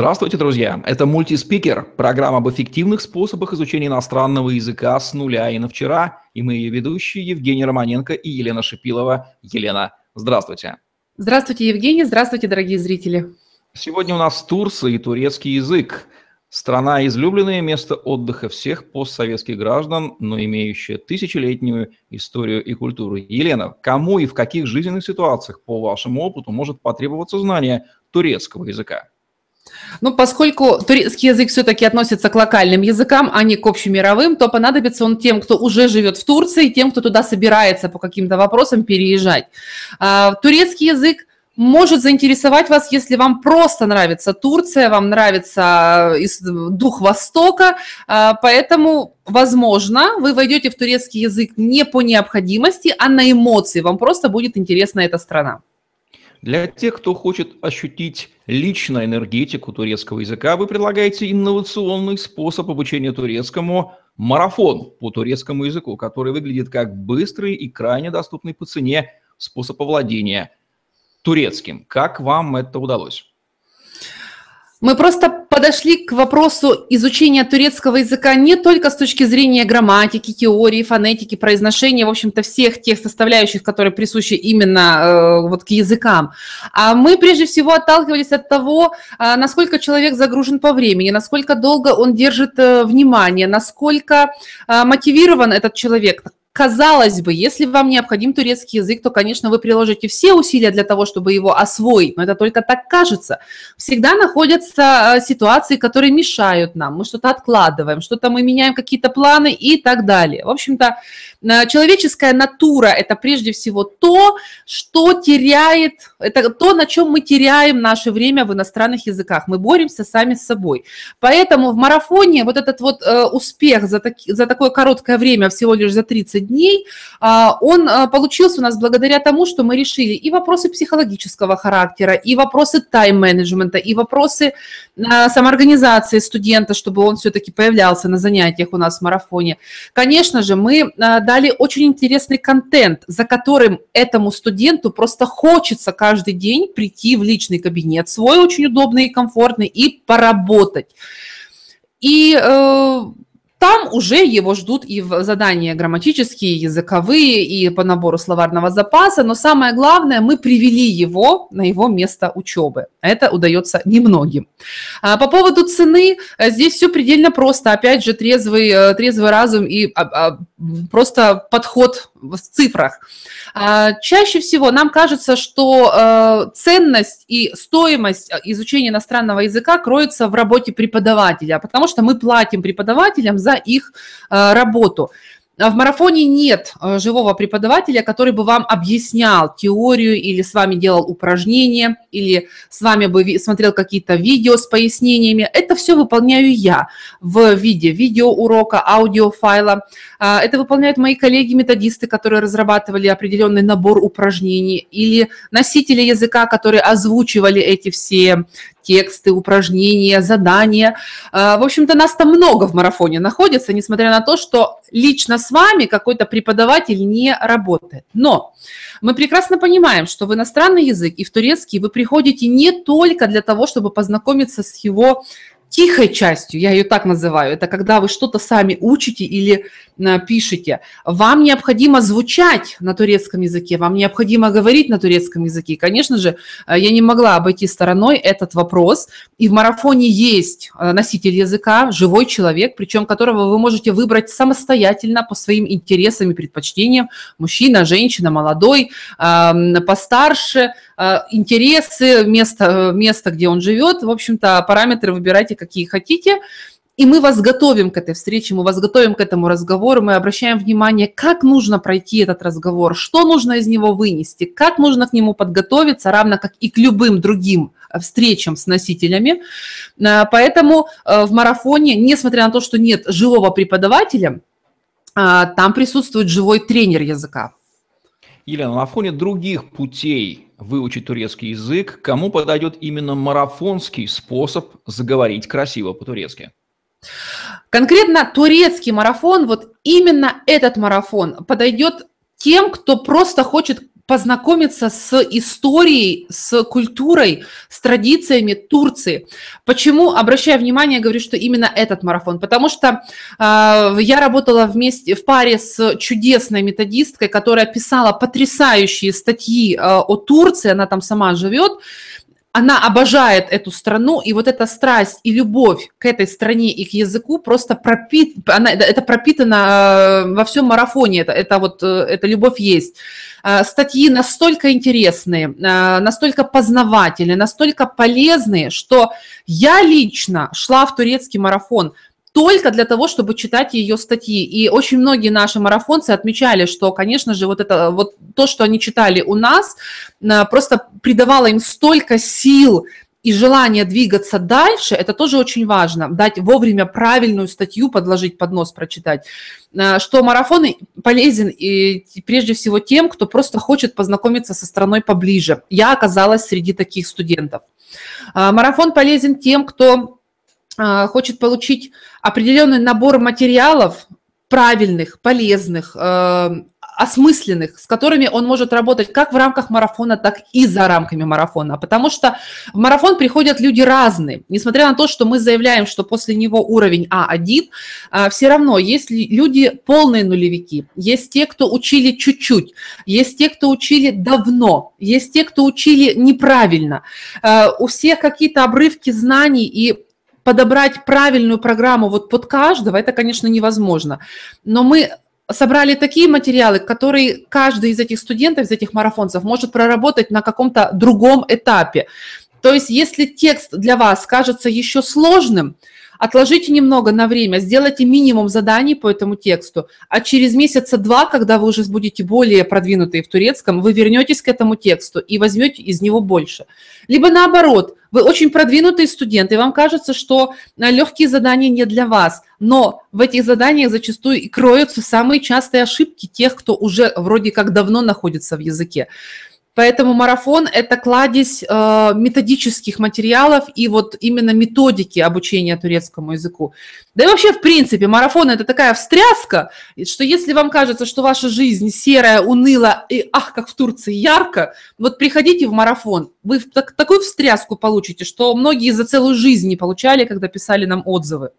Здравствуйте, друзья! Это мультиспикер, программа об эффективных способах изучения иностранного языка с нуля и на вчера. И мы ее ведущие Евгений Романенко и Елена Шипилова. Елена, здравствуйте! Здравствуйте, Евгений! Здравствуйте, дорогие зрители! Сегодня у нас Турция и турецкий язык. Страна – излюбленное место отдыха всех постсоветских граждан, но имеющая тысячелетнюю историю и культуру. Елена, кому и в каких жизненных ситуациях, по вашему опыту, может потребоваться знание турецкого языка? Ну, поскольку турецкий язык все-таки относится к локальным языкам, а не к общемировым, то понадобится он тем, кто уже живет в Турции, тем, кто туда собирается по каким-то вопросам переезжать. А, турецкий язык может заинтересовать вас, если вам просто нравится Турция, вам нравится э, дух Востока, а, поэтому, возможно, вы войдете в турецкий язык не по необходимости, а на эмоции, вам просто будет интересна эта страна. Для тех, кто хочет ощутить лично энергетику турецкого языка, вы предлагаете инновационный способ обучения турецкому – марафон по турецкому языку, который выглядит как быстрый и крайне доступный по цене способ овладения турецким. Как вам это удалось? Мы просто подошли к вопросу изучения турецкого языка не только с точки зрения грамматики, теории, фонетики, произношения, в общем-то, всех тех составляющих, которые присущи именно э, вот к языкам, а мы прежде всего отталкивались от того, э, насколько человек загружен по времени, насколько долго он держит э, внимание, насколько э, мотивирован этот человек, Казалось бы, если вам необходим турецкий язык, то, конечно, вы приложите все усилия для того, чтобы его освоить, но это только так кажется. Всегда находятся э, ситуации, которые мешают нам. Мы что-то откладываем, что-то мы меняем какие-то планы и так далее. В общем-то, э, человеческая натура – это прежде всего то, что теряет, это то, на чем мы теряем наше время в иностранных языках. Мы боремся сами с собой. Поэтому в марафоне вот этот вот э, успех за, так, за такое короткое время, всего лишь за 30 15 дней, а, он а, получился у нас благодаря тому, что мы решили и вопросы психологического характера, и вопросы тайм-менеджмента, и вопросы а, самоорганизации студента, чтобы он все-таки появлялся на занятиях у нас в марафоне. Конечно же, мы дали очень интересный контент, за которым этому студенту просто хочется каждый день прийти в личный кабинет свой, очень удобный и комфортный, и поработать. И э, там уже его ждут и задания грамматические, языковые, и по набору словарного запаса, но самое главное, мы привели его на его место учебы. Это удается немногим. А, по поводу цены, э, здесь все предельно просто. Опять же, трезвый, э, трезвый разум и а, а, просто подход в цифрах. Чаще всего нам кажется, что э, ценность и стоимость изучения иностранного языка кроется в работе преподавателя, потому что мы платим преподавателям за их э, работу. А в марафоне нет э, живого преподавателя, который бы вам объяснял теорию или с вами делал упражнения, или с вами бы смотрел какие-то видео с пояснениями. Это все выполняю я в виде видеоурока, аудиофайла. А, это выполняют мои коллеги-методисты, которые разрабатывали определенный набор упражнений, или носители языка, которые озвучивали эти все тексты, упражнения, задания. А, в общем-то, нас там много в марафоне находится, несмотря на то, что лично с вами какой-то преподаватель не работает. Но мы прекрасно понимаем, что в иностранный язык и в турецкий вы приходите не только для того, чтобы познакомиться с его тихой частью, я ее так называю, это когда вы что-то сами учите или а, пишете. Вам необходимо звучать на турецком языке, вам необходимо говорить на турецком языке. конечно же, а, я не могла обойти стороной этот вопрос. И в марафоне есть а, носитель языка, живой человек, причем которого вы можете выбрать самостоятельно по своим интересам и предпочтениям. Мужчина, женщина, молодой, постарше, интересы, место, место, где он живет. В общем-то, параметры выбирайте какие хотите. И мы вас готовим к этой встрече, мы вас готовим к этому разговору, мы обращаем внимание, как нужно пройти этот разговор, что нужно из него вынести, как нужно к нему подготовиться, равно как и к любым другим э, встречам с носителями. Э, поэтому э, в марафоне, несмотря на то, что нет живого преподавателя, там присутствует живой тренер языка. Елена, на фоне других путей выучить турецкий язык, кому подойдет именно марафонский способ заговорить красиво по-турецки? Конкретно турецкий марафон, вот именно этот марафон подойдет тем, кто просто хочет познакомиться с историей, с культурой, с традициями Турции. Почему обращаю внимание, говорю, что именно этот марафон? Потому что э, я работала вместе в паре с чудесной методисткой, которая писала потрясающие статьи э, о Турции, она там сама живет, она обожает эту страну, и вот эта страсть и любовь к этой стране и к языку просто пропит, она, это пропитано э, во всем марафоне, это, это вот, э, эта любовь есть. Э, статьи настолько интересные, настолько познавательные, настолько полезные, что я лично шла в турецкий марафон только для того, чтобы читать ее статьи. И очень многие наши марафонцы отмечали, что, конечно же, вот это вот то, что они читали у нас, э, просто придавало им столько сил и желание двигаться дальше, это тоже очень важно, дать вовремя правильную статью подложить под нос, прочитать, э, что марафон полезен и прежде всего тем, кто просто хочет познакомиться со страной поближе. Я оказалась среди таких студентов. Э, марафон полезен тем, кто хочет получить определенный набор материалов правильных, полезных, э, осмысленных, с которыми он может работать как в рамках марафона, так и за рамками марафона. Потому что в марафон приходят люди разные. Несмотря на то, что мы заявляем, что после него уровень А1, а, все равно есть люди полные нулевики, есть те, кто учили чуть-чуть, есть те, кто учили давно, есть те, кто учили неправильно. Э, у всех какие-то обрывки знаний и подобрать правильную программу вот под каждого, это, конечно, невозможно. Но мы собрали такие материалы, которые каждый из этих студентов, из этих марафонцев может проработать на каком-то другом этапе. То есть, если текст для вас кажется еще сложным, отложите немного на время, сделайте минимум заданий по этому тексту, а через месяца два, когда вы уже будете более продвинутые в турецком, вы вернетесь к этому тексту и возьмете из него больше. Либо наоборот, вы очень продвинутый студент, и вам кажется, что э, легкие задания не для вас, но в этих заданиях зачастую и кроются самые частые ошибки тех, кто уже вроде как давно находится в языке. Поэтому марафон – это кладезь э, методических материалов и вот именно методики обучения турецкому языку. Да и вообще, в принципе, марафон – это такая встряска, что если вам кажется, что ваша жизнь серая, уныла и, ах, как в Турции, ярко, вот приходите в марафон, вы так, такую встряску получите, что многие за целую жизнь не получали, когда писали нам отзывы.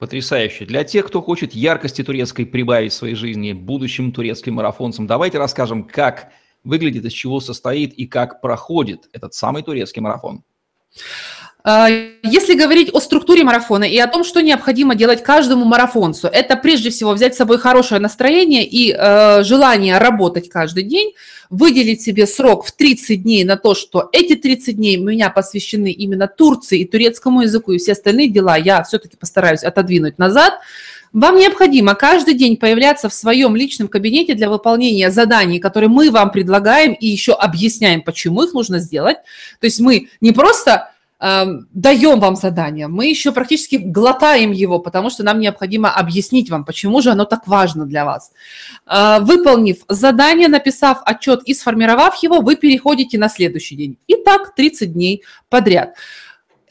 Потрясающе. Для тех, кто хочет яркости турецкой прибавить в своей жизни будущим турецким марафонцам, давайте расскажем, как выглядит, из чего состоит и как проходит этот самый турецкий марафон? А, если говорить о структуре марафона и о том, что необходимо делать каждому марафонцу, это прежде всего взять с собой хорошее настроение и э, желание работать каждый день, выделить себе срок в 30 дней на то, что эти 30 дней у меня посвящены именно Турции и турецкому языку, и все остальные дела я все-таки постараюсь отодвинуть назад. Вам необходимо каждый день появляться в своем личном кабинете для выполнения заданий, которые мы вам предлагаем и еще объясняем, почему их нужно сделать. То есть мы не просто э, даем вам задание, мы еще практически глотаем его, потому что нам необходимо объяснить вам, почему же оно так важно для вас. Э, выполнив задание, написав отчет и сформировав его, вы переходите на следующий день. И так 30 дней подряд.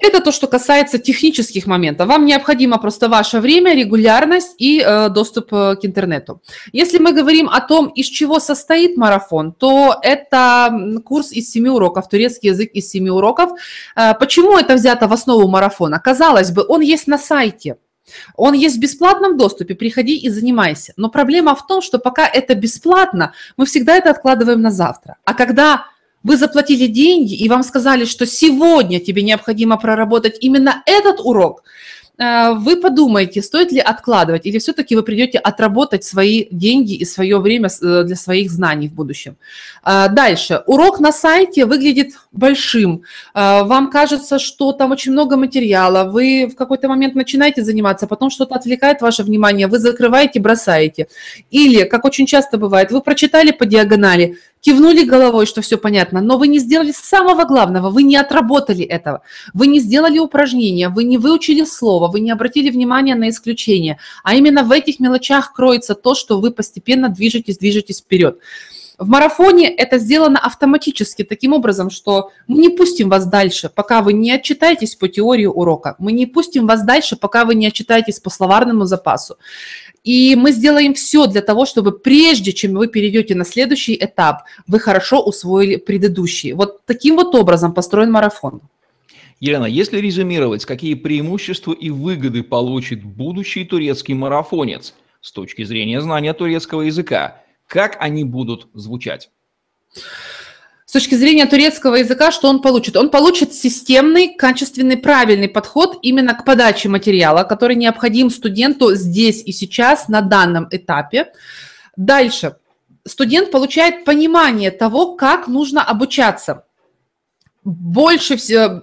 Это то, что касается технических моментов. Вам необходимо просто ваше время, регулярность и э, доступ э, к интернету. Если мы говорим о том, из чего состоит марафон, то это курс из семи уроков, турецкий язык из семи уроков. Э, почему это взято в основу марафона? Казалось бы, он есть на сайте. Он есть в бесплатном доступе, приходи и занимайся. Но проблема в том, что пока это бесплатно, мы всегда это откладываем на завтра. А когда вы заплатили деньги, и вам сказали, что сегодня тебе необходимо проработать именно этот урок, э, вы подумаете, стоит ли откладывать, или все-таки вы придете отработать свои деньги и свое время э, для своих знаний в будущем. Э, дальше. Урок на сайте выглядит большим. Вам кажется, что там очень много материала. Вы в какой-то момент начинаете заниматься, потом что-то отвлекает ваше внимание, вы закрываете, бросаете. Или, как очень часто бывает, вы прочитали по диагонали, кивнули головой, что все понятно, но вы не сделали самого главного, вы не отработали этого, вы не сделали упражнения, вы не выучили слово, вы не обратили внимания на исключения, а именно в этих мелочах кроется то, что вы постепенно движетесь, движетесь вперед. В марафоне это сделано автоматически, таким образом, что мы не пустим вас дальше, пока вы не отчитаетесь по теории урока. Мы не пустим вас дальше, пока вы не отчитаетесь по словарному запасу. И мы сделаем все для того, чтобы прежде чем вы перейдете на следующий этап, вы хорошо усвоили предыдущий. Вот таким вот образом построен марафон. Елена, если резюмировать, какие преимущества и выгоды получит будущий турецкий марафонец с точки зрения знания турецкого языка, как они будут звучать? С точки зрения турецкого языка, что он получит? Он получит системный, качественный, правильный подход именно к подаче материала, который необходим студенту здесь и сейчас на данном этапе. Дальше. Студент получает понимание того, как нужно обучаться больше,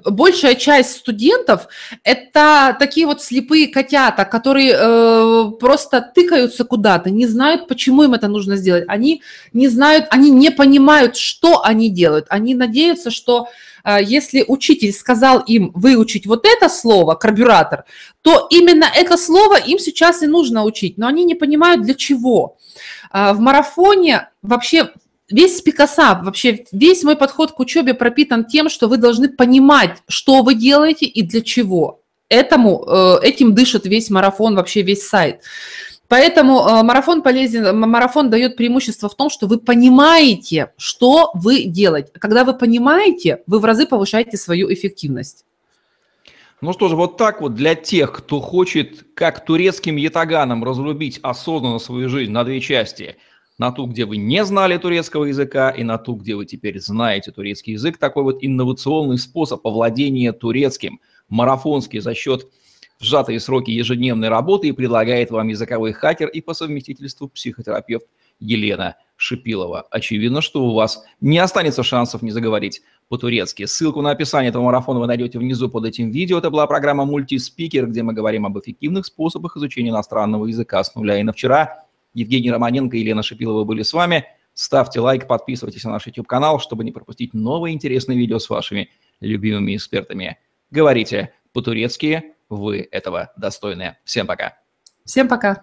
большая часть студентов – это такие вот слепые котята, которые э, просто тыкаются куда-то, не знают, почему им это нужно сделать. Они не знают, они не понимают, что они делают. Они надеются, что э, если учитель сказал им выучить вот это слово, карбюратор, то именно это слово им сейчас и нужно учить, но они не понимают для чего. Э, в марафоне вообще весь Пикаса, вообще весь мой подход к учебе пропитан тем, что вы должны понимать, что вы делаете и для чего. Этому, э, этим дышит весь марафон, вообще весь сайт. Поэтому э, марафон полезен, марафон дает преимущество в том, что вы понимаете, что вы делаете. Когда вы понимаете, вы в разы повышаете свою эффективность. Ну что же, вот так вот для тех, кто хочет, как турецким ятаганом, разрубить осознанно свою жизнь на две части – на ту, где вы не знали турецкого языка, и на ту, где вы теперь знаете турецкий язык. Такой вот инновационный способ овладения турецким, марафонский за счет сжатые сроки ежедневной работы и предлагает вам языковой хакер и по совместительству психотерапевт Елена Шипилова. Очевидно, что у вас не останется шансов не заговорить по-турецки. Ссылку на описание этого марафона вы найдете внизу под этим видео. Это была программа «Мультиспикер», где мы говорим об эффективных способах изучения иностранного языка с нуля. И на вчера Евгений Романенко и Елена Шипилова были с вами. Ставьте лайк, подписывайтесь на наш YouTube-канал, чтобы не пропустить новые интересные видео с вашими любимыми экспертами. Говорите по-турецки, вы этого достойны. Всем пока. Всем пока.